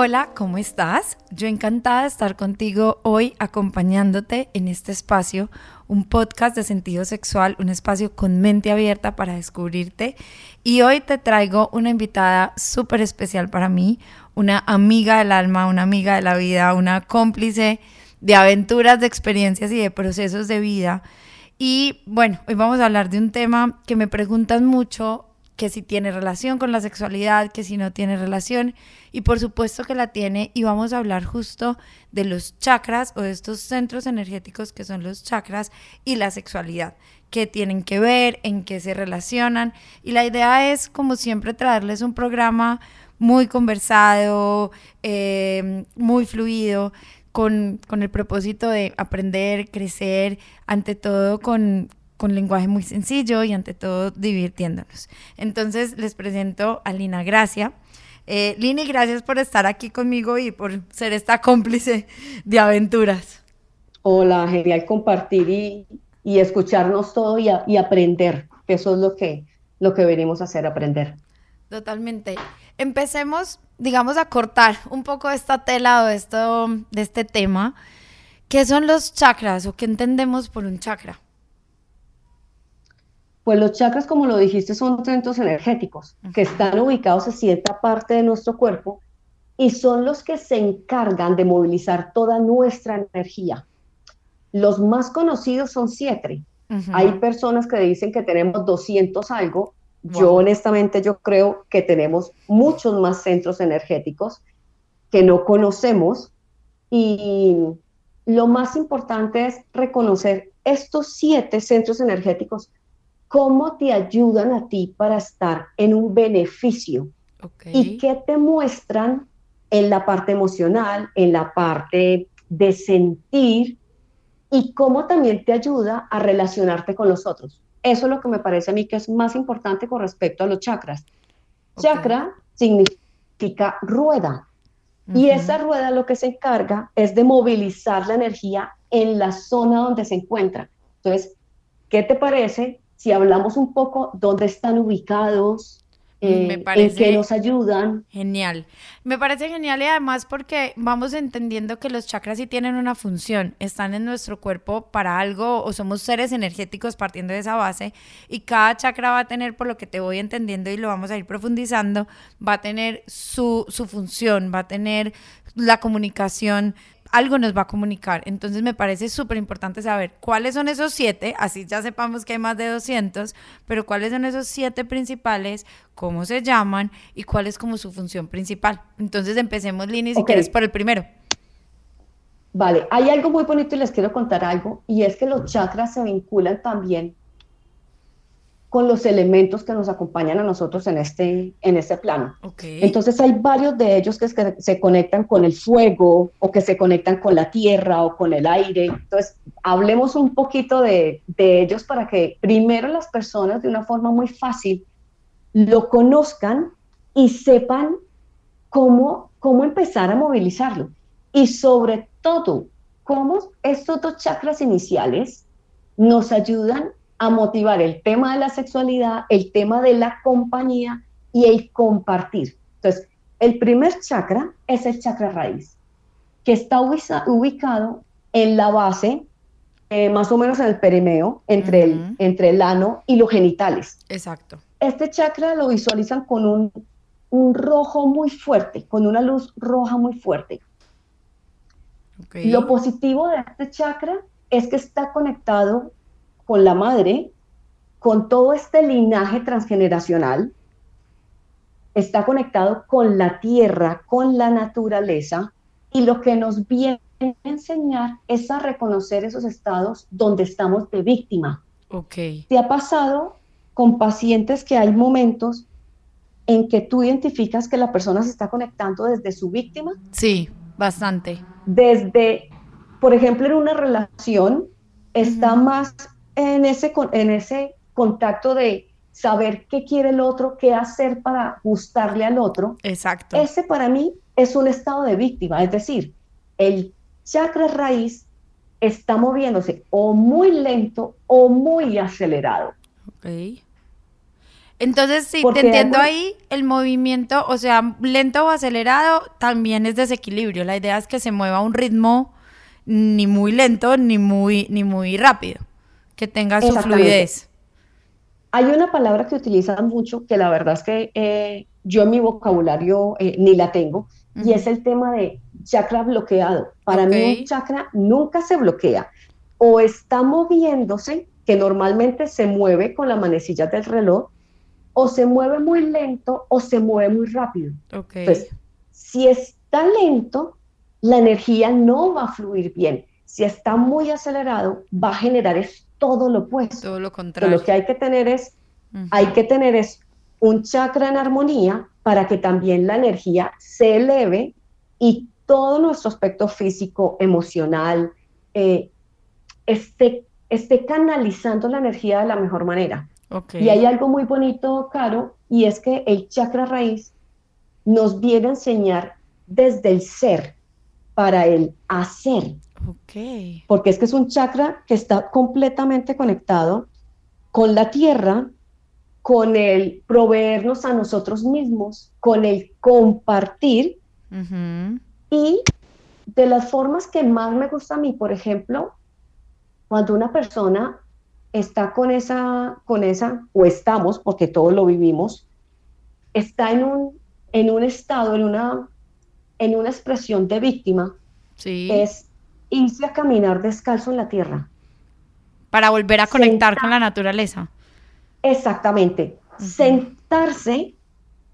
Hola, ¿cómo estás? Yo encantada de estar contigo hoy acompañándote en este espacio, un podcast de sentido sexual, un espacio con mente abierta para descubrirte. Y hoy te traigo una invitada súper especial para mí, una amiga del alma, una amiga de la vida, una cómplice de aventuras, de experiencias y de procesos de vida. Y bueno, hoy vamos a hablar de un tema que me preguntan mucho que si tiene relación con la sexualidad, que si no tiene relación, y por supuesto que la tiene, y vamos a hablar justo de los chakras o de estos centros energéticos que son los chakras y la sexualidad, qué tienen que ver, en qué se relacionan, y la idea es, como siempre, traerles un programa muy conversado, eh, muy fluido, con, con, el propósito de aprender, crecer, ante todo con, con lenguaje muy sencillo y ante todo divirtiéndonos. Entonces les presento a Lina Gracia. Eh, Lini, gracias por estar aquí conmigo y por ser esta cómplice de aventuras. Hola, genial compartir y, y escucharnos todo y, y, aprender, eso es lo que, lo que venimos a hacer, aprender. Totalmente. Empecemos, digamos, a cortar un poco esta tela o esto, de este tema. ¿Qué son los chakras o qué entendemos por un chakra? Pues los chakras, como lo dijiste, son centros energéticos que están ubicados en cierta parte de nuestro cuerpo y son los que se encargan de movilizar toda nuestra energía. Los más conocidos son siete. Hay personas que dicen que tenemos 200 algo. Yo honestamente yo creo que tenemos muchos más centros energéticos que no conocemos y lo más importante es reconocer estos siete centros energéticos cómo te ayudan a ti para estar en un beneficio y qué te muestran en la parte emocional, en la parte de sentir y cómo también te ayuda a relacionarte con los otros. Eso es lo que me parece a mí que es más importante con respecto a los chakras. Chakra significa rueda. Y esa rueda lo que se encarga es de movilizar la energía en la zona donde se encuentra. Entonces, ¿qué te parece si hablamos un poco dónde están ubicados, eh, en qué nos ayudan. Genial. Me parece genial y además porque vamos entendiendo que los chakras sí tienen una función, están en nuestro cuerpo para algo o somos seres energéticos partiendo de esa base y cada chakra va a tener, por lo que te voy entendiendo y lo vamos a ir profundizando, va a tener su, su función, va a tener la comunicación algo nos va a comunicar. Entonces me parece súper importante saber cuáles son esos siete, así ya sepamos que hay más de 200, pero cuáles son esos siete principales, cómo se llaman y cuál es como su función principal. Entonces empecemos, Lini, si quieres por el primero. Vale, hay algo muy bonito y les quiero contar algo, y es que los chakras se vinculan también con los elementos que nos acompañan a nosotros en este, en este plano. Entonces hay varios de ellos que, se conectan con el fuego o que se conectan con la tierra o con el aire. Entonces hablemos un poquito de, de ellos para que primero las personas de una forma muy fácil lo conozcan y sepan cómo, cómo empezar a movilizarlo. Y sobre todo, cómo estos dos chakras iniciales nos ayudan a motivar el tema de la sexualidad, el tema de la compañía y el compartir. Entonces, el primer chakra es el chakra raíz, que está ubicado en la base, eh, más o menos en el perimeo, entre, el, entre el ano y los genitales. Exacto. Este chakra lo visualizan con un, un rojo muy fuerte, con una luz roja muy fuerte. Lo positivo de este chakra es que está conectado con la madre, con todo este linaje transgeneracional, está conectado con la tierra, con la naturaleza, y lo que nos viene a enseñar es a reconocer esos estados donde estamos de víctima. Ok. ¿Te ha pasado con pacientes que hay momentos en que tú identificas que la persona se está conectando desde su víctima? Sí, Bastante. Desde, por ejemplo, en una relación, está más en ese, en ese contacto de saber qué quiere el otro, qué hacer para gustarle al otro. Exacto. Ese para mí es un estado de víctima, es decir, el chakra raíz está moviéndose o muy lento o muy acelerado. Ok. Entonces, si te entiendo ahí, el movimiento, o sea, lento o acelerado, también es desequilibrio. La idea es que se mueva a un ritmo ni muy lento ni muy, ni muy rápido, que tenga su fluidez. Hay una palabra que utilizan mucho, que la verdad es que eh, yo en mi vocabulario eh, ni la tengo, y es el tema de chakra bloqueado. Para mí un chakra nunca se bloquea, o está moviéndose, que normalmente se mueve con la manecilla del reloj, o se mueve muy lento o se mueve muy rápido. Entonces, si está lento, la energía no va a fluir bien. Si está muy acelerado, va a generar es todo lo opuesto. Todo lo contrario. lo que hay que tener es, hay que tener es un chakra en armonía para que también la energía se eleve y todo nuestro aspecto físico, emocional, eh, esté, esté canalizando la energía de la mejor manera. Y hay algo muy bonito, Caro, y es que el chakra raíz nos viene a enseñar desde el ser para el hacer. Porque es que es un chakra que está completamente conectado con la tierra, con el proveernos a nosotros mismos, con el compartir. Y de las formas que más me gusta a mí, por ejemplo, cuando una persona está con esa, con esa, o estamos, porque todos lo vivimos, está en un, en un estado, en una, en una expresión de víctima, es irse a caminar descalzo en la tierra. Para volver a conectar con la naturaleza. Exactamente. Sentarse,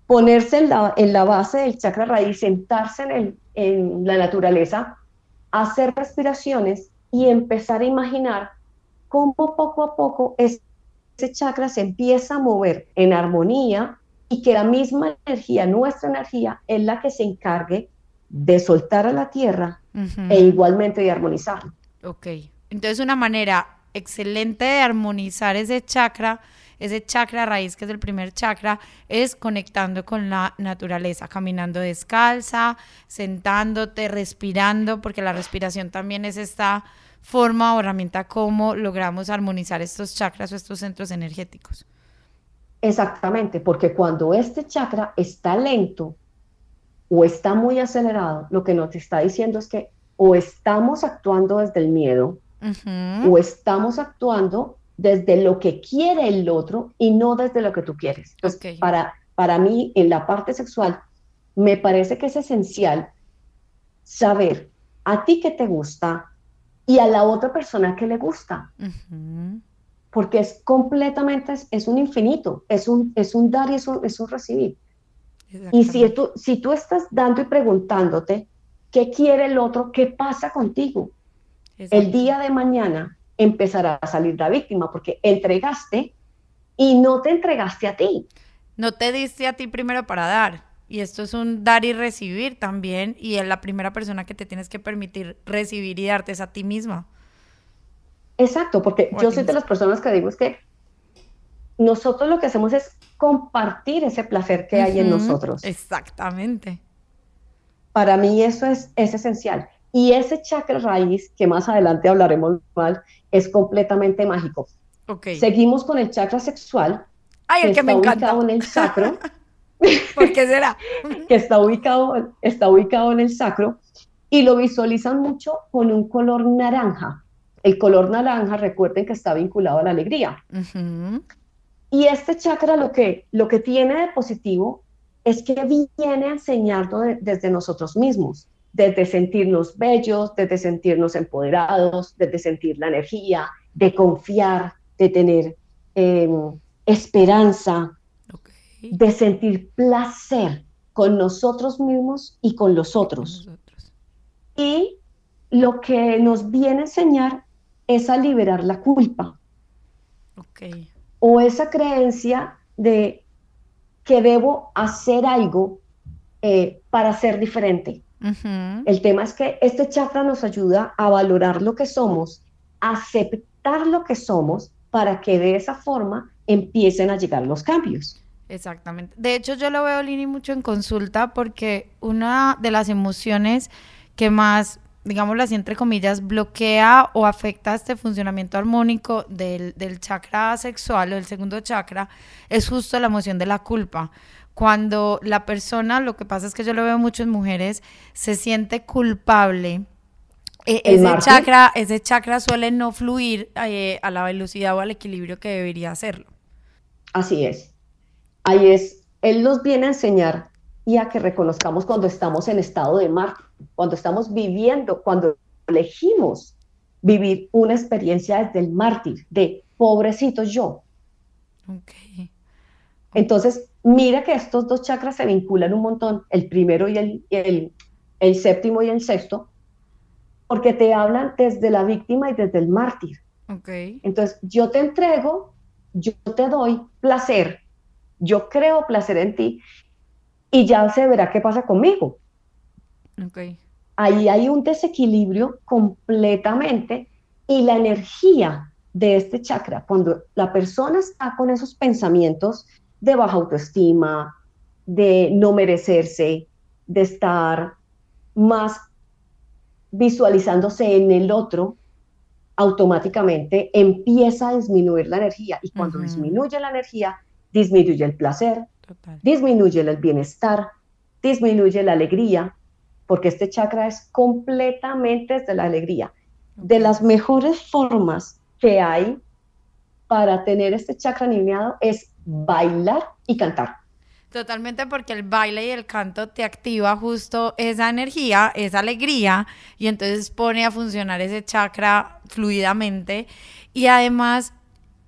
ponerse en la, en la, base del chakra raíz, sentarse en, el, en la naturaleza, hacer respiraciones y empezar a imaginar cómo poco a poco ese chakra se empieza a mover en armonía y que la misma energía, nuestra energía, es la que se encargue de soltar a la tierra e igualmente de armonizar. Ok, entonces una manera excelente de armonizar ese chakra, ese chakra raíz que es el primer chakra, es conectando con la naturaleza, caminando descalza, sentándote, respirando, porque la respiración también es esta forma o herramienta cómo logramos armonizar estos chakras o estos centros energéticos. Exactamente, porque cuando este chakra está lento o está muy acelerado, lo que nos está diciendo es que o estamos actuando desde el miedo o estamos actuando desde lo que quiere el otro y no desde lo que tú quieres. para, para mí, en la parte sexual, me parece que es esencial saber a ti qué te gusta, y a la otra persona que le gusta. Porque es completamente, es, un infinito, es un, es un dar y es un, es un recibir. Y si tú, si tú estás dando y preguntándote qué quiere el otro, qué pasa contigo, el día de mañana empezará a salir la víctima porque entregaste y no te entregaste a ti. No te diste a ti primero para dar. Y esto es un dar y recibir también, y es la primera persona que te tienes que permitir recibir y darte es a ti misma. Exacto, porque yo soy de las personas que digo es que nosotros lo que hacemos es compartir ese placer que hay en nosotros. Exactamente. Para mí eso es, es esencial. Y ese chakra raíz, que más adelante hablaremos mal, es completamente mágico. Okay. Seguimos con el chakra sexual. Ay, el que, me encanta. en el sacro. ¿Por qué será? que está ubicado, está ubicado en el sacro y lo visualizan mucho con un color naranja. El color naranja, recuerden que está vinculado a la alegría. Y este chakra lo que, lo que tiene de positivo es que viene a enseñarnos desde nosotros mismos, desde sentirnos bellos, desde sentirnos empoderados, desde sentir la energía, de confiar, de tener em, esperanza, de sentir placer con nosotros mismos y con los otros. Y lo que nos viene a enseñar es a liberar la culpa. O esa creencia de que debo hacer algo eh, para ser diferente. El tema es que este chakra nos ayuda a valorar lo que somos, aceptar lo que somos, para que de esa forma empiecen a llegar los cambios. Exactamente. De hecho, yo lo veo, Lini, mucho en consulta porque una de las emociones que más, digámoslo así, entre comillas, bloquea o afecta este funcionamiento armónico del, del chakra sexual o del segundo chakra es justo la emoción de la culpa cuando la persona, lo que pasa es que yo lo veo mucho en mujeres, se siente culpable. Eh, ese, chakra, ese chakra suele no fluir eh, a la velocidad o al equilibrio que debería hacerlo. Así es. Ahí es, él nos viene a enseñar y a que reconozcamos cuando estamos en estado de mar, cuando estamos viviendo, cuando elegimos vivir una experiencia desde el mártir, de pobrecito yo. Okay. Entonces, mira que estos dos chakras se vinculan un montón, el primero y el, el, séptimo y el sexto, porque te hablan desde la víctima y desde el mártir. Okay. Entonces, yo te entrego, yo te doy placer, yo creo placer en ti y ya se verá qué pasa conmigo. Okay. Ahí hay un desequilibrio completamente y la energía de este chakra, cuando la persona está con esos pensamientos de baja autoestima, de no merecerse, de estar más visualizándose en el otro, automáticamente empieza a disminuir la energía. Y cuando disminuye la energía, disminuye el placer, disminuye el bienestar, disminuye la alegría, porque este chakra es completamente desde la alegría. De las mejores formas que hay para tener este chakra alineado es bailar y cantar. Totalmente porque el baile y el canto te activa justo esa energía, esa alegría y entonces pone a funcionar ese chakra fluidamente y además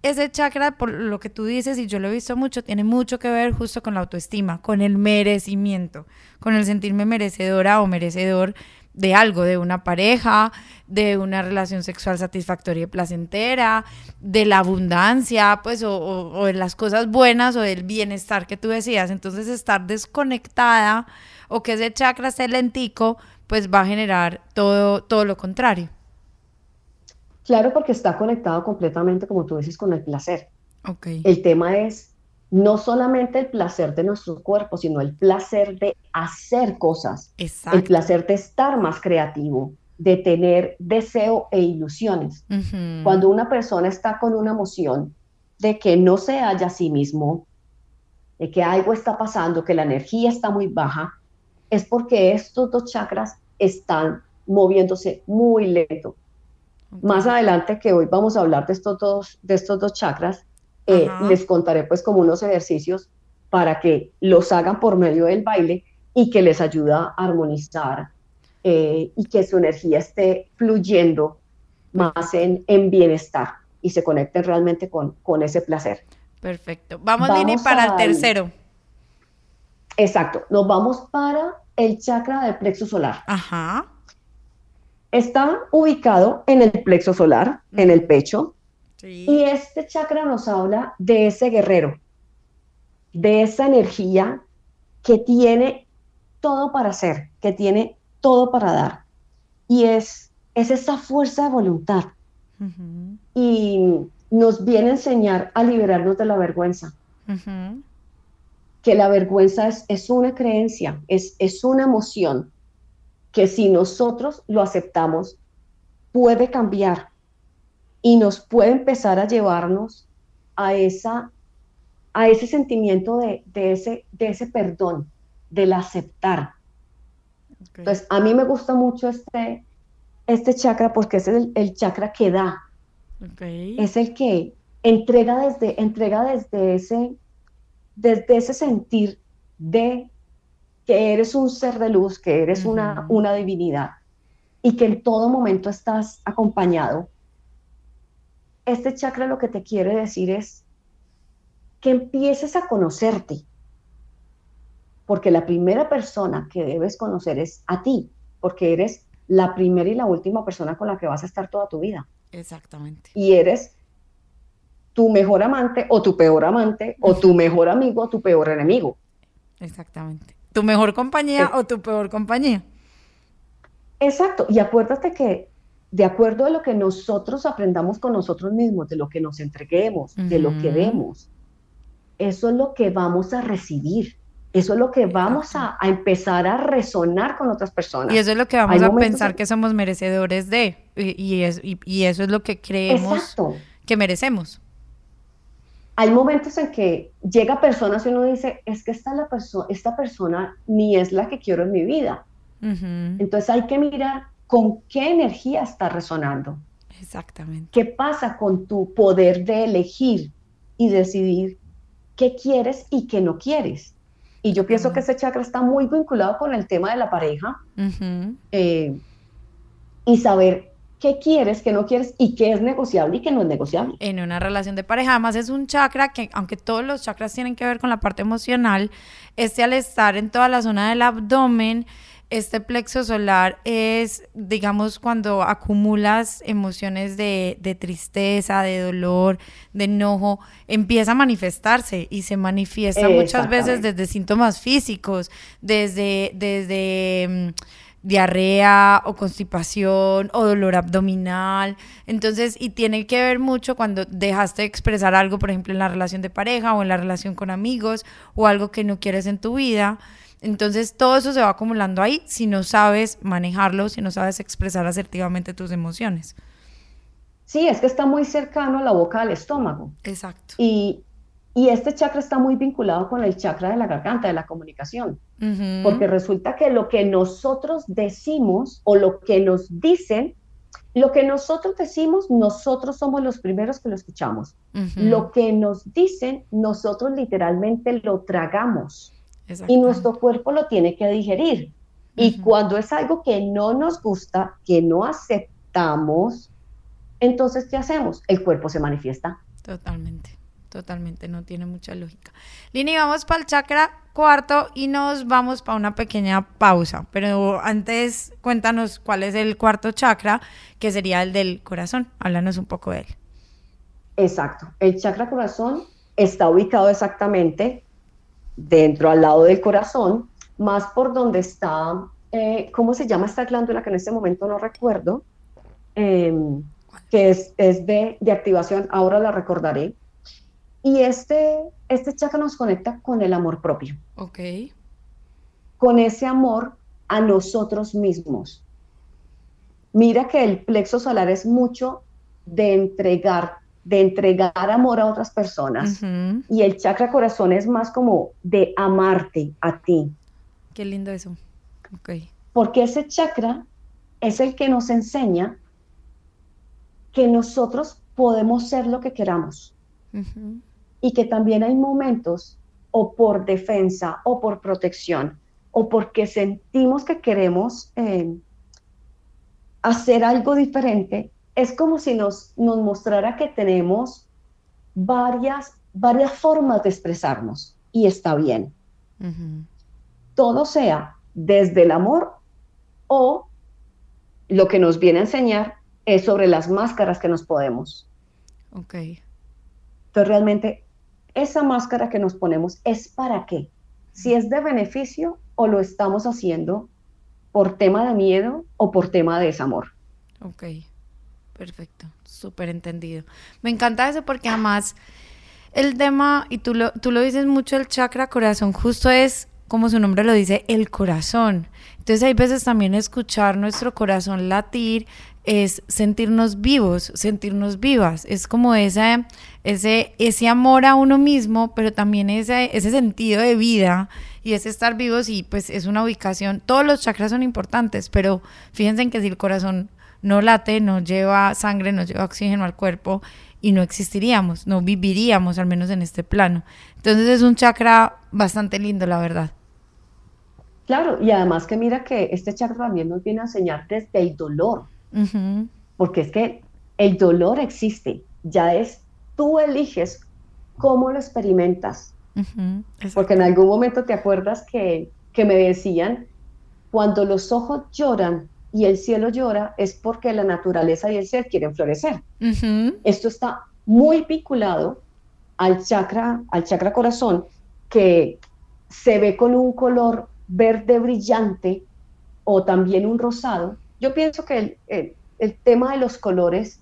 ese chakra, por lo que tú dices, y yo lo he visto mucho, tiene mucho que ver justo con la autoestima, con el merecimiento, con el sentirme merecedora o merecedor de algo, de una pareja, de una relación sexual satisfactoria y placentera, de la abundancia, pues, o, de las cosas buenas o del bienestar que tú decías. Entonces, estar desconectada o que ese chakra esté lentico, pues va a generar todo, todo lo contrario. Claro, porque está conectado completamente, como tú dices, con el placer. Okay. El tema es no solamente el placer de nuestro cuerpo, sino el placer de hacer cosas, el placer de estar más creativo, de tener deseo e ilusiones. Cuando una persona está con una emoción de que no se halla a sí mismo, de que algo está pasando, que la energía está muy baja, es porque estos dos chakras están moviéndose muy lento. Más adelante que hoy vamos a hablar de estos dos, de estos dos chakras, eh, les contaré pues como unos ejercicios para que los hagan por medio del baile y que les ayuda a armonizar eh, y que su energía esté fluyendo más en, en bienestar y se conecten realmente con, con ese placer. Perfecto. Vamos, vamos para el tercero. Exacto. Nos vamos para el chakra del plexo solar. Ajá. Está ubicado en el plexo solar, en el pecho, y este chakra nos habla de ese guerrero, de esa energía que tiene todo para hacer, que tiene todo para dar. Y es, es esa fuerza de voluntad. Y nos viene a enseñar a liberarnos de la vergüenza. Que la vergüenza es, es una creencia, es, es una emoción que si nosotros lo aceptamos, puede cambiar y nos puede empezar a llevarnos a, esa, a ese sentimiento de, ese, de ese perdón, del aceptar. Entonces, a mí me gusta mucho este, este chakra porque es el, chakra que da. Es el que entrega desde, entrega desde, ese, desde ese sentir de que eres un ser de luz, que eres una, una divinidad y que en todo momento estás acompañado este chakra lo que te quiere decir es que empieces a conocerte. Porque la primera persona que debes conocer es a ti, porque eres la primera y la última persona con la que vas a estar toda tu vida. Exactamente. Y eres tu mejor amante o tu peor amante o tu mejor amigo o tu peor enemigo. Exactamente. Tu mejor compañía o tu peor compañía. Exacto, y acuérdate que de acuerdo a lo que nosotros aprendamos con nosotros mismos, de lo que nos entreguemos, de lo que vemos, eso es lo que vamos a recibir. Eso es lo que vamos a, empezar a resonar con otras personas. Y eso es lo que vamos a pensar que somos merecedores de. Y, y, eso es lo que creemos que merecemos. Hay momentos en que llega personas y uno dice, es que esta, la esta persona ni es la que quiero en mi vida. Entonces hay que mirar con qué energía está resonando. Exactamente. ¿Qué pasa con tu poder de elegir y decidir qué quieres y qué no quieres? Y yo pienso que ese chakra está muy vinculado con el tema de la pareja eh, y saber qué quieres, qué no quieres y qué es negociable y qué no es negociable. En una relación de pareja, además es un chakra que, aunque todos los chakras tienen que ver con la parte emocional, este al estar en toda la zona del abdomen, este plexo solar es, digamos, cuando acumulas emociones de, tristeza, de dolor, de enojo, empieza a manifestarse y se manifiesta muchas veces desde síntomas físicos, desde, desde mm, diarrea o constipación o dolor abdominal. Entonces, y tiene que ver mucho cuando dejaste de expresar algo, por ejemplo, en la relación de pareja o en la relación con amigos o algo que no quieres en tu vida. Entonces todo eso se va acumulando ahí si no sabes manejarlo, si no sabes expresar asertivamente tus emociones. Sí, es que está muy cercano a la boca del estómago. Exacto. Y, este chakra está muy vinculado con el chakra de la garganta, de la comunicación. Porque resulta que lo que nosotros decimos o lo que nos dicen, lo que nosotros decimos, nosotros somos los primeros que lo escuchamos. Lo que nos dicen, nosotros literalmente lo tragamos y nuestro cuerpo lo tiene que digerir. Y cuando es algo que no nos gusta, que no aceptamos, entonces, ¿qué hacemos? El cuerpo se manifiesta. Totalmente, totalmente, no tiene mucha lógica. Lini, vamos para el chakra cuarto y nos vamos para una pequeña pausa. Pero antes, cuéntanos cuál es el cuarto chakra, que sería el del corazón. Háblanos un poco de él. Exacto. El chakra corazón está ubicado exactamente dentro al lado del corazón, más por donde está, eh, ¿cómo se llama esta glándula que en este momento no recuerdo? Em, que es, es de, de, activación, ahora la recordaré. Y este, este chakra nos conecta con el amor propio. Ok. Con ese amor a nosotros mismos. Mira que el plexo solar es mucho de entregar de entregar amor a otras personas. Y el chakra corazón es más como de amarte a ti. Qué lindo eso. Porque ese chakra es el que nos enseña que nosotros podemos ser lo que queramos. Y que también hay momentos o por defensa o por protección o porque sentimos que queremos eh, hacer algo diferente es como si nos, nos mostrara que tenemos varias, varias formas de expresarnos y está bien. Todo sea desde el amor o lo que nos viene a enseñar es sobre las máscaras que nos podemos. Ok. Entonces realmente esa máscara que nos ponemos es para qué? Si es de beneficio o lo estamos haciendo por tema de miedo o por tema de desamor. Ok. Perfecto, súper entendido. Me encanta eso porque además el tema, y tú lo, tú lo dices mucho, el chakra corazón, justo es, como su nombre lo dice, el corazón. Entonces hay veces también escuchar nuestro corazón latir es sentirnos vivos, sentirnos vivas. Es como ese, ese, ese amor a uno mismo, pero también ese, ese sentido de vida y ese estar vivos y pues es una ubicación. Todos los chakras son importantes, pero fíjense en que si el corazón no late, no lleva sangre, no lleva oxígeno al cuerpo y no existiríamos, no viviríamos al menos en este plano. Entonces es un chakra bastante lindo, la verdad. Claro, y además que mira que este chakra también nos viene a enseñar desde el dolor, porque es que el dolor existe, ya es, tú eliges cómo lo experimentas, porque en algún momento te acuerdas que, que me decían, cuando los ojos lloran, y el cielo llora es porque la naturaleza y el ser quieren florecer. Esto está muy vinculado al chakra, al chakra corazón, que se ve con un color verde brillante o también un rosado, yo pienso que el, el, tema de los colores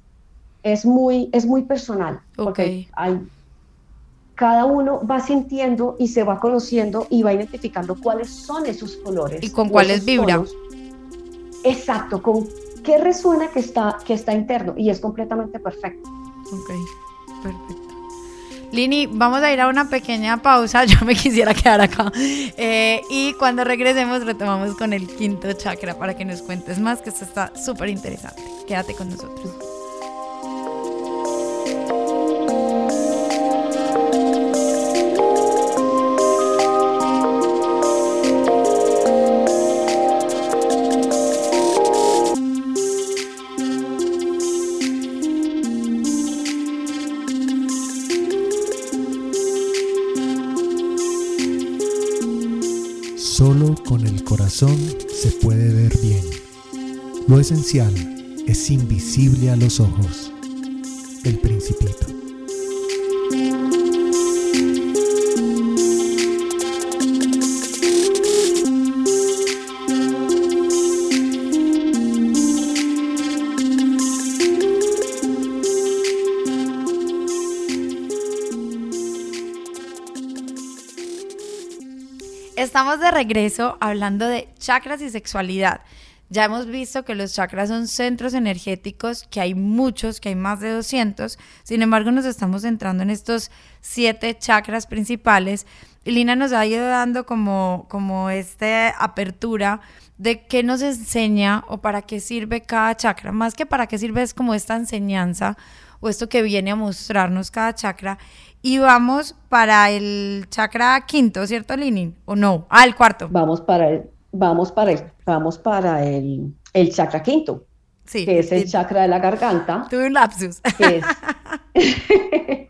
es muy, es muy personal, porque hay, cada uno va sintiendo y se va conociendo y va identificando cuáles son esos colores. Y con cuáles vibra. Exacto, con qué resuena que está, que está interno y es completamente perfecto. Ok, perfecto. Lini, vamos a ir a una pequeña pausa, yo me quisiera quedar acá. Eh, y cuando regresemos retomamos con el quinto chakra para que nos cuentes más, que esto está súper interesante. Quédate con nosotros. Lo esencial es invisible a los ojos. El principito. Estamos de regreso hablando de chakras y sexualidad. Ya hemos visto que los chakras son centros energéticos, que hay muchos, que hay más de 200. Sin embargo, nos estamos centrando en estos siete chakras principales. Y Lina nos ha ido dando como, como esta apertura de qué nos enseña o para qué sirve cada chakra. Más que para qué sirve es como esta enseñanza o esto que viene a mostrarnos cada chakra. Y vamos para el chakra quinto, ¿cierto, Lini? ¿O no? Ah, el cuarto. Vamos para el, vamos para el, vamos para el, el chakra quinto. Sí, que es el chakra de la garganta. Tuve un lapsus. Que es,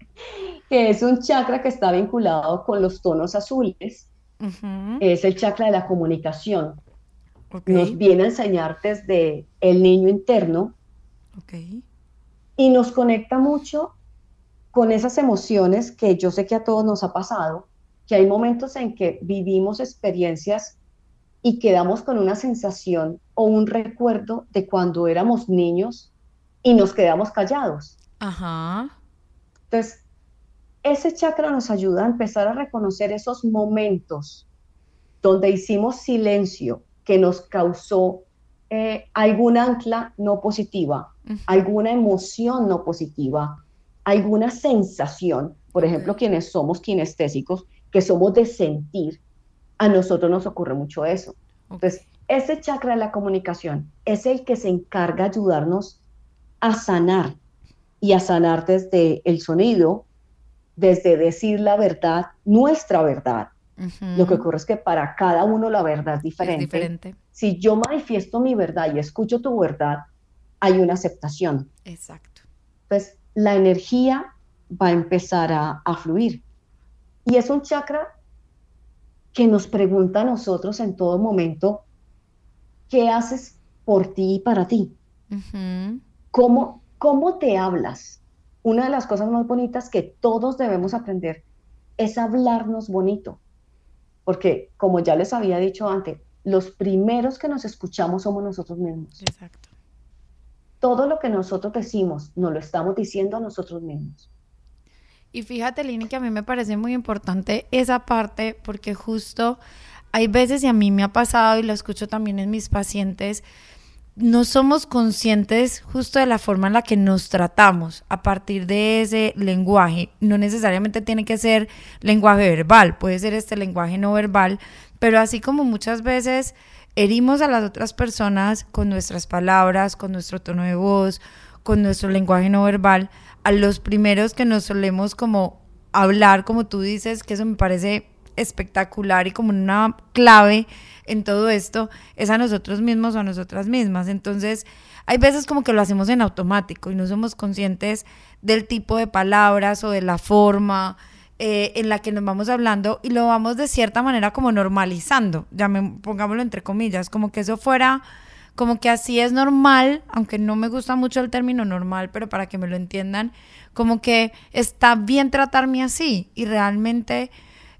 que es un chakra que está vinculado con los tonos azules. Es el chakra de la comunicación. Nos viene a enseñar desde el niño interno. Okay. Y nos conecta mucho con esas emociones que yo sé que a todos nos ha pasado, que hay momentos en que vivimos experiencias y quedamos con una sensación o un recuerdo de cuando éramos niños y nos quedamos callados. Ajá. Entonces, ese chakra nos ayuda a empezar a reconocer esos momentos donde hicimos silencio que nos causó eh, alguna ancla no positiva, alguna emoción no positiva, alguna sensación, por ejemplo, quienes somos kinestésicos, que somos de sentir, a nosotros nos ocurre mucho eso. Entonces, ese chakra de la comunicación es el que se encarga de ayudarnos a sanar y a sanar desde el sonido, desde decir la verdad, nuestra verdad. Lo que ocurre es que para cada uno la verdad es diferente. es diferente. Si yo manifiesto mi verdad y escucho tu verdad, hay una aceptación. Exacto. Entonces, la energía va a empezar a, fluir. Y es un chakra que nos pregunta a nosotros en todo momento, ¿qué haces por ti y para ti? ¿Cómo, ¿Cómo te hablas? Una de las cosas más bonitas que todos debemos aprender es hablarnos bonito. Porque, como ya les había dicho antes, los primeros que nos escuchamos somos nosotros mismos. Exacto todo lo que nosotros decimos nos lo estamos diciendo a nosotros mismos. Y fíjate, Lini, que a mí me parece muy importante esa parte porque justo hay veces, y a mí me ha pasado y lo escucho también en mis pacientes, no somos conscientes justo de la forma en la que nos tratamos a partir de ese lenguaje. No necesariamente tiene que ser lenguaje verbal, puede ser este lenguaje no verbal, pero así como muchas veces herimos a las otras personas con nuestras palabras, con nuestro tono de voz, con nuestro lenguaje no verbal, a los primeros que nos solemos como hablar, como tú dices, que eso me parece espectacular y como una clave en todo esto, es a nosotros mismos o a nosotras mismas. Entonces, hay veces como que lo hacemos en automático y no somos conscientes del tipo de palabras o de la forma, eh, en la que nos vamos hablando y lo vamos de cierta manera como normalizando, ya me, pongámoslo entre comillas, como que eso fuera, como que así es normal, aunque no me gusta mucho el término normal, pero para que me lo entiendan, como que está bien tratarme así y realmente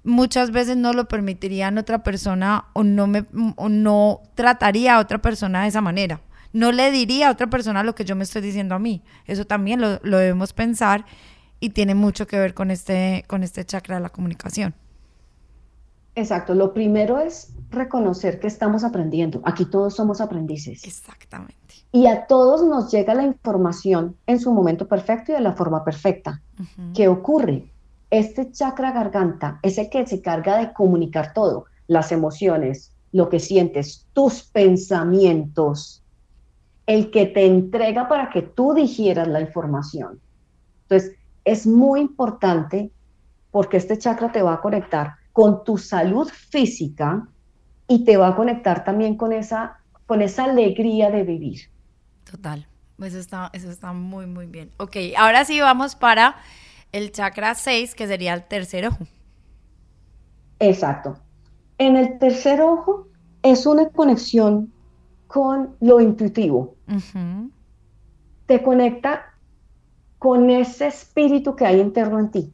muchas veces no lo permitiría en otra persona o no me o no trataría a otra persona de esa manera. no le diría a otra persona lo que yo me estoy diciendo a mí. Eso también lo, lo debemos pensar y tiene mucho que ver con este, con este chakra de la comunicación. Exacto, lo primero es reconocer que estamos aprendiendo. Aquí todos somos aprendices. Exactamente. Y a todos nos llega la información en su momento perfecto y de la forma perfecta. ¿Qué ocurre? Este chakra garganta es el que se carga de comunicar todo, las emociones, lo que sientes, tus pensamientos, el que te entrega para que tú digieras la información. Entonces, es muy importante porque este chakra te va a conectar con tu salud física y te va a conectar también con esa, con esa alegría de vivir. Total, eso está, eso está muy, muy bien. Ok, ahora sí vamos para el chakra 6, que sería el tercer ojo. Exacto. En el tercer ojo es una conexión con lo intuitivo. Te conecta con ese espíritu que hay interno en ti.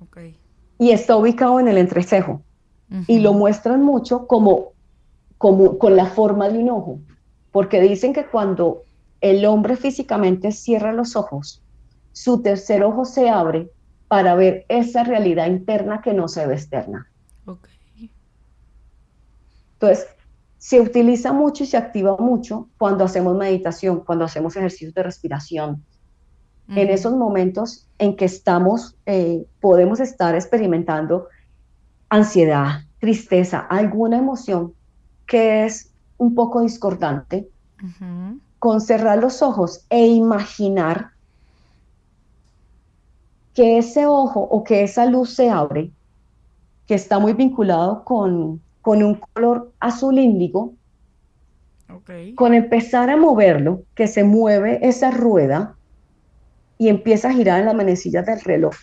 Okay y está ubicado en el entrecejo. Y lo muestran mucho como, como con la forma de un ojo, porque dicen que cuando el hombre físicamente cierra los ojos, su tercer ojo se abre para ver esa realidad interna que no se ve externa. Entonces, se utiliza mucho y se activa mucho cuando hacemos meditación, cuando hacemos ejercicios de respiración, en esos momentos en que estamos, eh, podemos estar experimentando ansiedad, tristeza, alguna emoción que es un poco discordante, con cerrar los ojos e imaginar que ese ojo o que esa luz se abre, que está muy vinculado con, con un color azul índigo, con empezar a moverlo, que se mueve esa rueda, y empieza a girar en las manecillas del reloj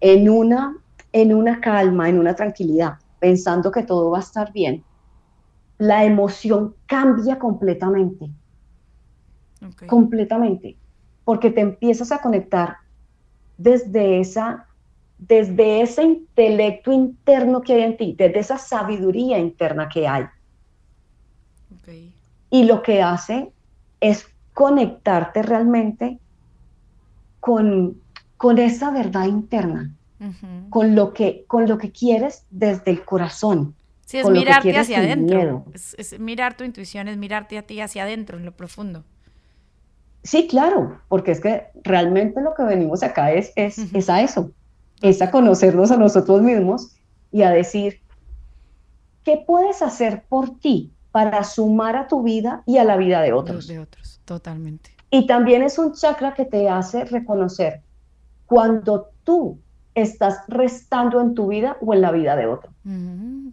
en una, en una calma, en una tranquilidad, pensando que todo va a estar bien, la emoción cambia completamente. Completamente. Porque te empiezas a conectar desde esa desde ese intelecto interno que hay en ti, desde esa sabiduría interna que hay. Y lo que hace es conectarte realmente con, con esa verdad interna, con, lo que, con lo que quieres desde el corazón. Sí, es mirarte hacia adentro. Es, mirar tu intuición, es mirarte a ti hacia adentro, en lo profundo. Sí, claro, porque es que realmente lo que venimos acá es, es, es a eso, es a conocernos a nosotros mismos y a decir, ¿qué puedes hacer por ti para sumar a tu vida y a la vida de otros? De otros, totalmente. Y también es un chakra que te hace reconocer cuando tú estás restando en tu vida o en la vida de otro. Mm,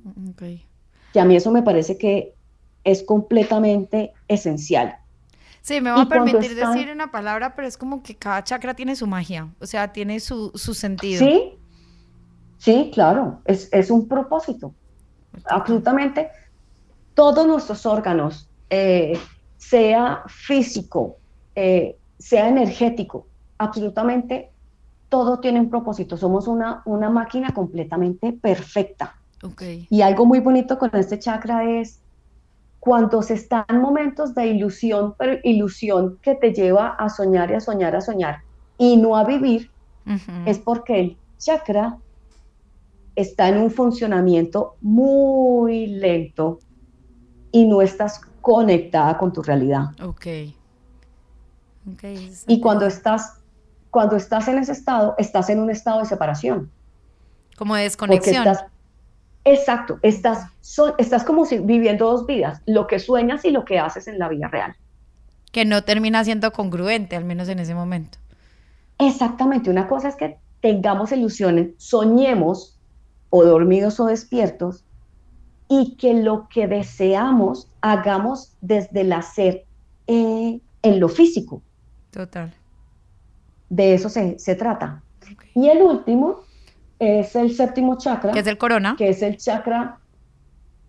y a mí eso me parece que es completamente esencial. Sí, me va a permitir decir una palabra, pero es como que cada chakra tiene su magia, o sea, tiene su, sentido. Sí, sí, claro, es, un propósito. Absolutamente todos nuestros órganos, eh, sea físico, eh, sea energético, absolutamente todo tiene un propósito. Somos una, una máquina completamente perfecta. Y algo muy bonito con este chakra es cuando se están momentos de ilusión, pero ilusión que te lleva a soñar y a soñar, a soñar y no a vivir, es porque el chakra está en un funcionamiento muy lento y no estás conectada con tu realidad. Ok y cuando estás, cuando estás en ese estado, estás en un estado de separación. Como de desconexión. exacto, estás, estás como si viviendo dos vidas, lo que sueñas y lo que haces en la vida real. Que no termina siendo congruente, al menos en ese momento. Exactamente, una cosa es que tengamos ilusiones, soñemos o dormidos o despiertos, y que lo que deseamos hagamos desde el hacer eh, en lo físico. Total. De eso se, trata. Y el último es el séptimo chakra. Que es el corona. Que es el chakra.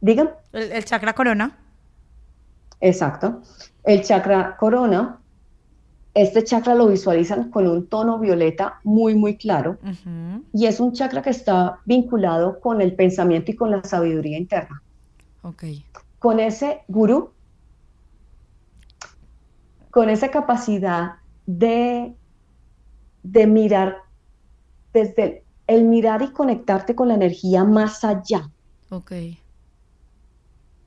Digan. El, chakra corona. Exacto. El chakra corona. Este chakra lo visualizan con un tono violeta muy, muy claro. Y es un chakra que está vinculado con el pensamiento y con la sabiduría interna. Ok. Con ese gurú con esa capacidad de, de mirar desde el, mirar y conectarte con la energía más allá. Ok.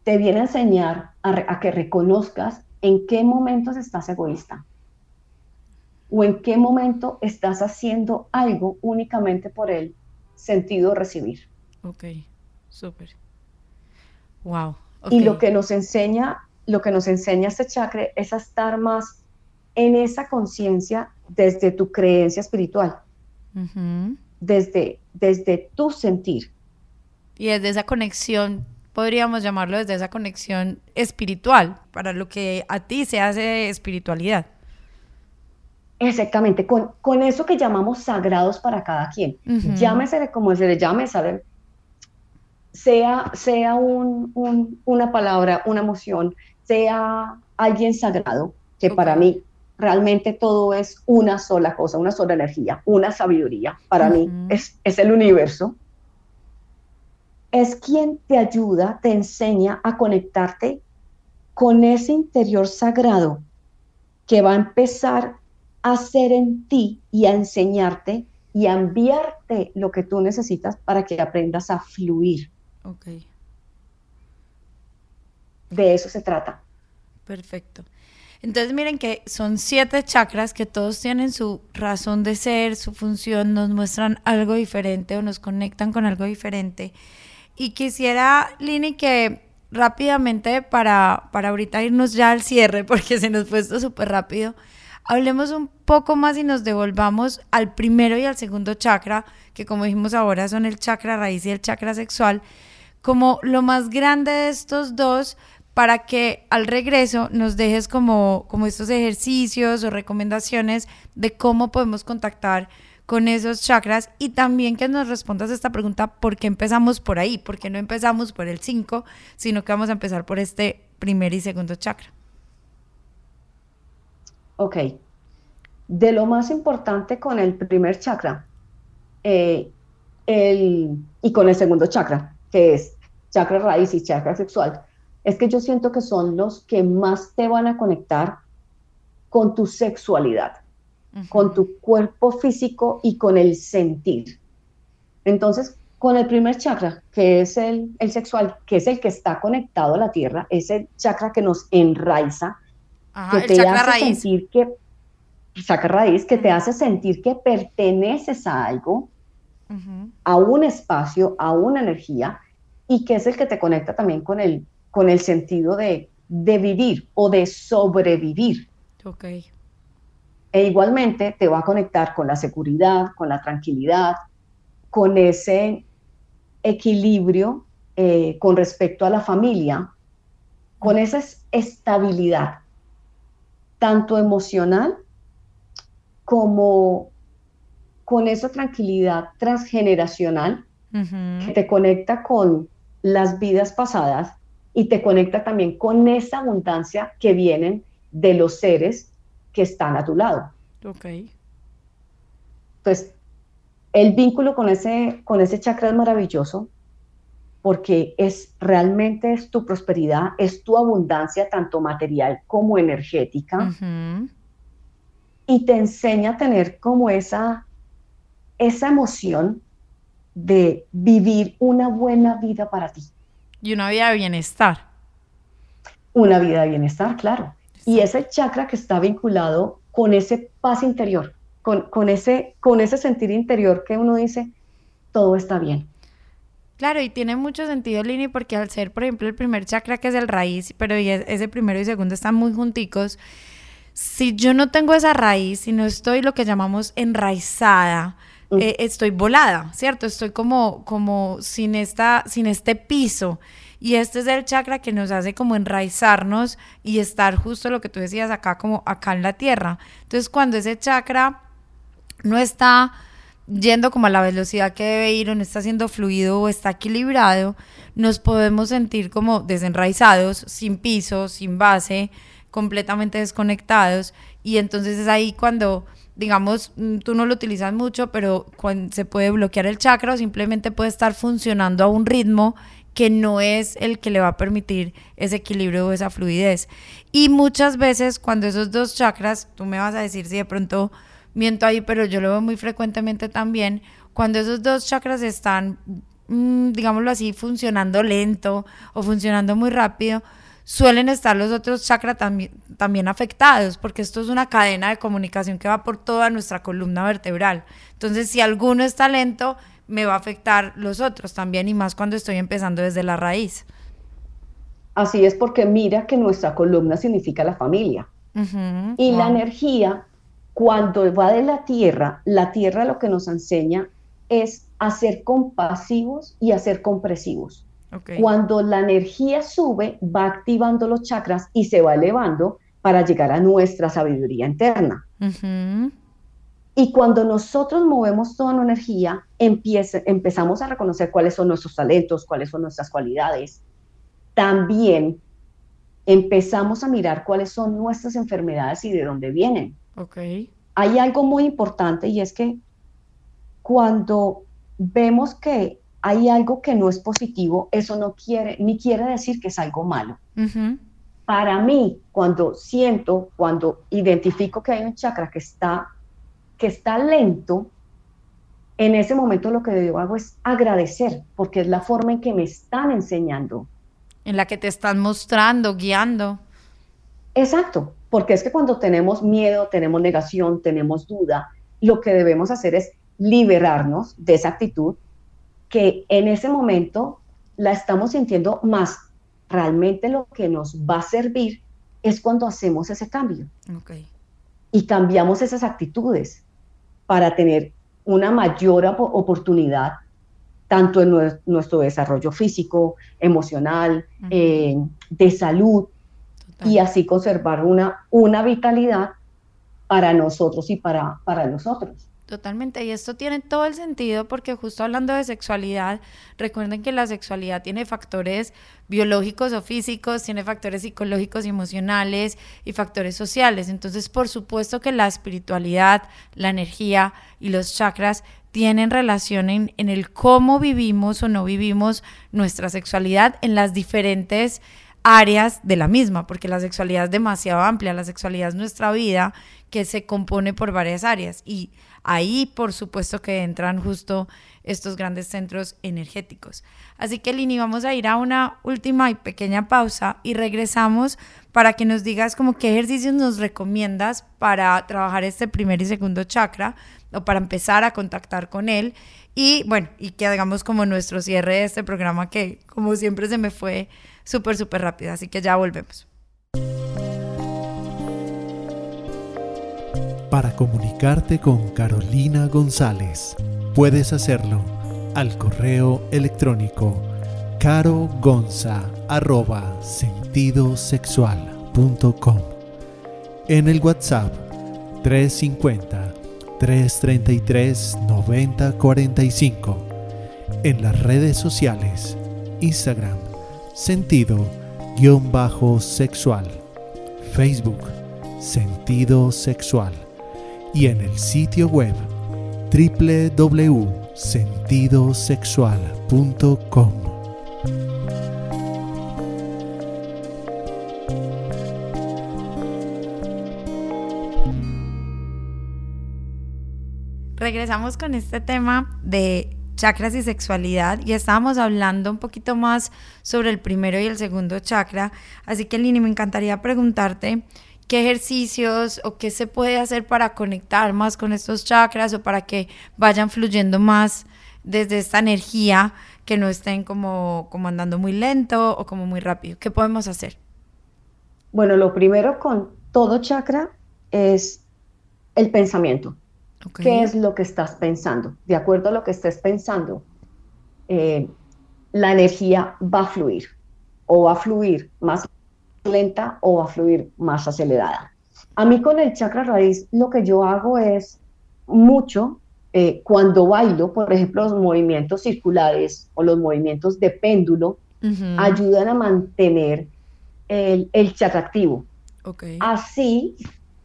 Te viene a enseñar a, que reconozcas en qué momentos estás egoísta o en qué momento estás haciendo algo únicamente por el sentido de recibir. Ok, súper. Wow. Y lo que nos enseña, lo que nos enseña este chakra es a estar más en esa conciencia desde tu creencia espiritual, desde, desde tu sentir. Y desde esa conexión, podríamos llamarlo desde esa conexión espiritual, para lo que a ti se hace espiritualidad. Exactamente, con, con eso que llamamos sagrados para cada quien. Llámese como se le llame, ¿sabe? sea, sea una palabra, una emoción, sea alguien sagrado, que para mí realmente todo es una sola cosa, una sola energía, una sabiduría, para mí es, es el universo, es quien te ayuda, te enseña a conectarte con ese interior sagrado que va a empezar a ser en ti y a enseñarte y a enviarte lo que tú necesitas para que aprendas a fluir. Ok. De eso se trata. Perfecto. Entonces miren que son siete chakras que todos tienen su razón de ser, su función, nos muestran algo diferente o nos conectan con algo diferente. Y quisiera, Lini, que rápidamente para, para ahorita irnos ya al cierre, porque se nos fue esto súper rápido, hablemos un poco más y nos devolvamos al primero y al segundo chakra, que como dijimos ahora son el chakra raíz y el chakra sexual, como lo más grande de estos dos para que al regreso nos dejes como, como estos ejercicios o recomendaciones de cómo podemos contactar con esos chakras y también que nos respondas esta pregunta, ¿por qué empezamos por ahí? ¿Por qué no empezamos por el 5, sino que vamos a empezar por este primer y segundo chakra? Ok. De lo más importante con el primer chakra eh, y con el segundo chakra, que es chakra raíz y chakra sexual, es que yo siento que son los que más te van a conectar con tu sexualidad, con tu cuerpo físico y con el sentir. Entonces, con el primer chakra, que es el, el, sexual, que es el que está conectado a la tierra, es el chakra que nos enraiza, que te hace sentir que, chakra raíz, que te hace sentir que perteneces a algo, a un espacio, a una energía, y que es el que te conecta también con el, con el sentido de, de vivir o de sobrevivir. Ok. E igualmente te va a conectar con la seguridad, con la tranquilidad, con ese equilibrio eh, con respecto a la familia, con esa estabilidad, tanto emocional como con esa tranquilidad transgeneracional que te conecta con, las vidas pasadas y te conecta también con esa abundancia que vienen de los seres que están a tu lado. Ok. Entonces, el vínculo con ese, con ese chakra es maravilloso porque es realmente es tu prosperidad, es tu abundancia tanto material como energética y te enseña a tener como esa, esa emoción de vivir una buena vida para ti. Y una vida de bienestar. Una vida de bienestar, claro. Y ese chakra que está vinculado con ese paz interior, con, con, ese, con ese sentir interior que uno dice, todo está bien. Claro, y tiene mucho sentido, Lini, porque al ser, por ejemplo, el primer chakra que es el raíz, pero ese primero y segundo están muy junticos, si yo no tengo esa raíz, si no estoy lo que llamamos enraizada, eh, estoy volada, ¿cierto? Estoy como, como sin, esta, sin este piso. Y este es el chakra que nos hace como enraizarnos y estar justo lo que tú decías acá, como acá en la tierra. Entonces, cuando ese chakra no está yendo como a la velocidad que debe ir o no está siendo fluido o está equilibrado, nos podemos sentir como desenraizados, sin piso, sin base, completamente desconectados. Y entonces es ahí cuando digamos, mm, tú no lo utilizas mucho, pero se puede bloquear el chakra o simplemente puede estar funcionando a un ritmo que no es el que le va a permitir ese equilibrio o esa fluidez. Y muchas veces cuando esos dos chakras, tú me vas a decir si de pronto miento ahí, pero yo lo veo muy frecuentemente también, cuando esos dos chakras están, mm, digámoslo así, funcionando lento o funcionando muy rápido, suelen estar los otros chakras también, también afectados, porque esto es una cadena de comunicación que va por toda nuestra columna vertebral. Entonces, si alguno está lento, me va a afectar los otros también, y más cuando estoy empezando desde la raíz. Así es porque mira que nuestra columna significa la familia. y la energía, cuando va de la tierra, la tierra lo que nos enseña es a ser compasivos y a ser compresivos. Cuando la energía sube, va activando los chakras y se va elevando para llegar a nuestra sabiduría interna. Y cuando nosotros movemos toda nuestra energía, empezamos a reconocer cuáles son nuestros talentos, cuáles son nuestras cualidades. También empezamos a mirar cuáles son nuestras enfermedades y de dónde vienen. Okay. Hay algo muy importante y es que cuando vemos que hay algo que no es positivo, eso no quiere, ni quiere decir que es algo malo. Para mí, cuando siento, cuando identifico que hay un chakra que está, que está lento, en ese momento lo que yo hago es agradecer, porque es la forma en que me están enseñando. En la que te están mostrando, guiando. Exacto, porque es que cuando tenemos miedo, tenemos negación, tenemos duda, lo que debemos hacer es liberarnos de esa actitud que en ese momento la estamos sintiendo más. Realmente lo que nos va a servir es cuando hacemos ese cambio. Y cambiamos esas actitudes para tener una mayor oportunidad tanto en nuestro desarrollo físico, emocional, eh, de salud, y así conservar una, una vitalidad para nosotros y para, para los otros. Totalmente, y esto tiene todo el sentido porque justo hablando de sexualidad, recuerden que la sexualidad tiene factores biológicos o físicos, tiene factores psicológicos y emocionales y factores sociales. Entonces, por supuesto que la espiritualidad, la energía y los chakras tienen relación en, en el cómo vivimos o no vivimos nuestra sexualidad en las diferentes áreas de la misma, porque la sexualidad es demasiado amplia, la sexualidad es nuestra vida que se compone por varias áreas y ahí por supuesto que entran justo estos grandes centros energéticos. Así que Lini, vamos a ir a una última y pequeña pausa y regresamos para que nos digas como qué ejercicios nos recomiendas para trabajar este primer y segundo chakra o para empezar a contactar con él y bueno, y que hagamos como nuestro cierre de este programa que como siempre se me fue súper, súper rápido. Así que ya volvemos. Para comunicarte con Carolina González, puedes hacerlo al correo electrónico carogonsasexual.com en el WhatsApp 350 333 9045 en las redes sociales Instagram sentido-sexual, Facebook Sentido Sexual y en el sitio web www.sentidosexual.com. Regresamos con este tema de chakras y sexualidad y estábamos hablando un poquito más sobre el primero y el segundo chakra. Así que Lini, me encantaría preguntarte qué ejercicios o qué se puede hacer para conectar más con estos chakras o para que vayan fluyendo más desde esta energía, que no estén como, como andando muy lento o como muy rápido. ¿Qué podemos hacer? Bueno, lo primero con todo chakra es el pensamiento. ¿Qué es lo que estás pensando? De acuerdo a lo que estés pensando, eh, la energía va a fluir o va a fluir más lenta o va a fluir más acelerada. A mí con el chakra raíz lo que yo hago es mucho eh, cuando bailo, por ejemplo, los movimientos circulares o los movimientos de péndulo ayudan a mantener el, el chakra activo. Así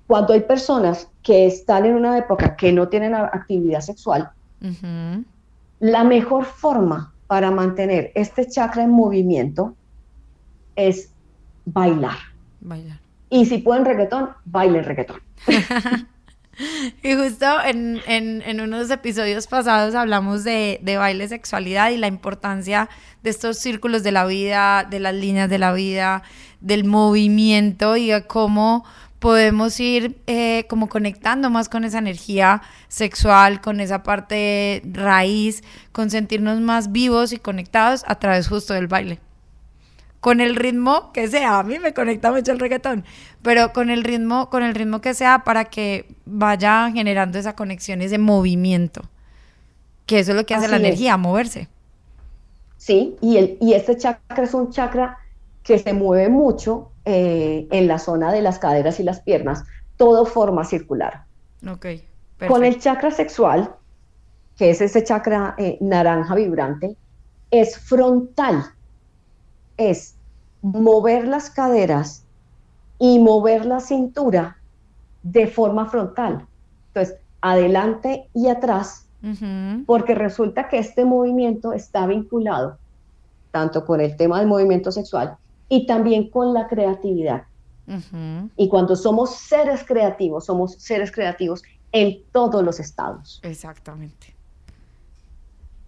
cuando hay personas que están en una época que no tienen actividad sexual, la mejor forma para mantener este chakra en movimiento es bailar. Bailar. Y si pueden reggaetón, baile reggaetón. Y justo en, en, unos episodios pasados hablamos de, de, baile, sexualidad y la importancia de estos círculos de la vida, de las líneas de la vida, del movimiento y de cómo podemos ir eh, como conectando más con esa energía sexual, con esa parte raíz, con sentirnos más vivos y conectados a través justo del baile con el ritmo que sea. A mí me conecta mucho el reggaetón, pero con el ritmo, con el ritmo que sea para que vaya generando esa conexión, ese movimiento. Que eso es lo que hace la energía, moverse. Sí, y, el, y este chakra es un chakra que se mueve mucho eh, en la zona de las caderas y las piernas, todo forma circular. Ok. Con el chakra sexual, que es ese chakra eh, naranja vibrante, es frontal, es mover las caderas y mover la cintura de forma frontal. Entonces, adelante y atrás, porque resulta que este movimiento está vinculado tanto con el tema del movimiento sexual y también con la creatividad. Y cuando somos seres creativos, somos seres creativos en todos los estados. Exactamente.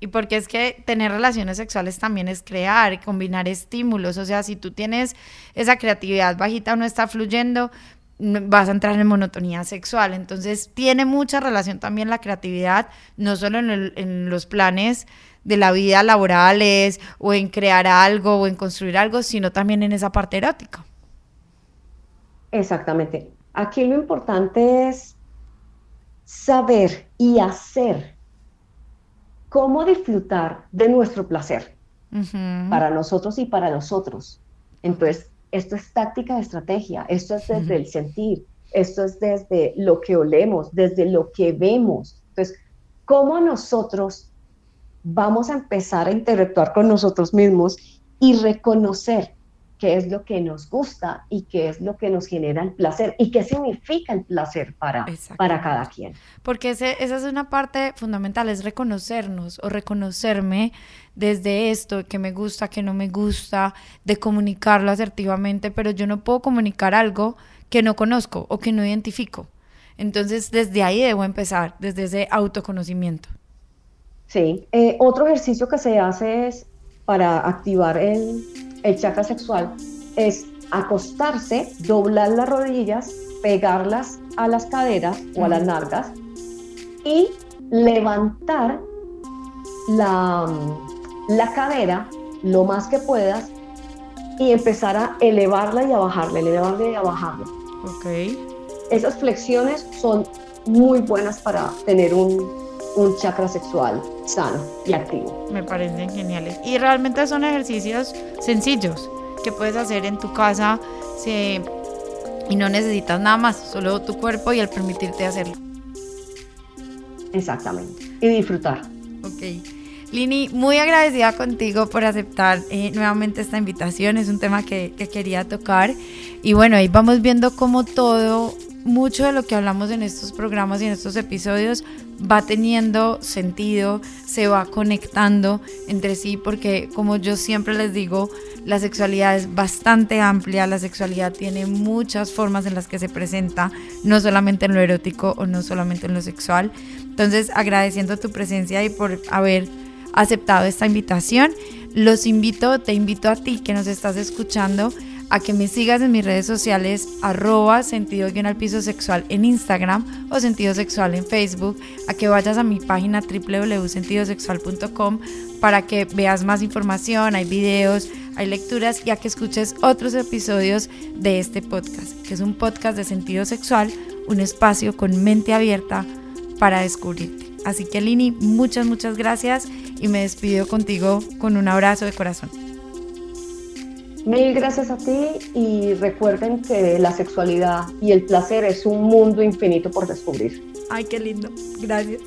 Y porque es que tener relaciones sexuales también es crear, combinar estímulos. O sea, si tú tienes esa creatividad bajita o no está fluyendo, vas a entrar en monotonía sexual. Entonces, tiene mucha relación también la creatividad, no solo en, los planes de la vida laborales o en crear algo o en construir algo, sino también en esa parte erótica. Exactamente. Aquí lo importante es saber y hacer cómo disfrutar de nuestro placer para nosotros y para nosotros. Entonces, esto es táctica de estrategia, esto es desde el sentir, esto es desde lo que olemos, desde lo que vemos. Entonces, ¿cómo nosotros vamos a empezar a interactuar con nosotros mismos y reconocer qué es lo que nos gusta y qué es lo que nos genera el placer y qué significa el placer para, para cada quien. Porque esa es una parte fundamental, es reconocernos o reconocerme desde esto, que me gusta, que no me gusta, de comunicarlo asertivamente, pero yo no puedo comunicar algo que no conozco o que no identifico. Entonces, desde ahí debo empezar, desde ese autoconocimiento. Sí, eh, otro ejercicio que se hace es para activar el, el chakra sexual es acostarse, doblar las rodillas, pegarlas a las caderas o a las nalgas y levantar la, la cadera lo más que puedas y empezar a elevarla y a bajarla, elevarla y a bajarla. Ok. Esas flexiones son muy buenas para tener un, un chakra sexual sano y activo. Me parecen geniales. Y realmente son ejercicios sencillos que puedes hacer en tu casa y no necesitas nada más, solo tu cuerpo y el permitirte hacerlo. Exactamente. Y disfrutar. Ok. Lini, muy agradecida contigo por aceptar eh, nuevamente esta invitación. Es un tema que, que quería tocar. Y bueno, ahí vamos viendo cómo todo mucho de lo que hablamos en estos programas y en estos episodios va teniendo sentido, se va conectando entre sí, porque como yo siempre les digo, la sexualidad es bastante amplia, la sexualidad tiene muchas formas en las que se presenta, no solamente en lo erótico o no solamente en lo sexual. Entonces, agradeciendo tu presencia y por haber aceptado esta invitación, los invito, te invito a ti que nos estás escuchando a que me sigas en mis redes sociales arroba sentido al piso sexual en Instagram o sentido sexual en Facebook, a que vayas a mi página www.sentidosexual.com para que veas más información, hay videos, hay lecturas y a que escuches otros episodios de este podcast, que es un podcast de sentido sexual, un espacio con mente abierta para descubrirte. Así que Lini, muchas, muchas gracias y me despido contigo con un abrazo de corazón. Mil gracias a ti y recuerden que la sexualidad y el placer es un mundo infinito por descubrir. Ay, qué lindo. Gracias.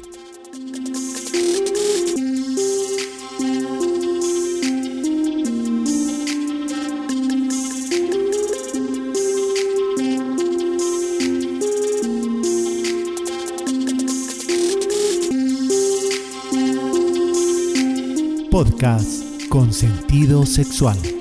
Podcast con sentido sexual.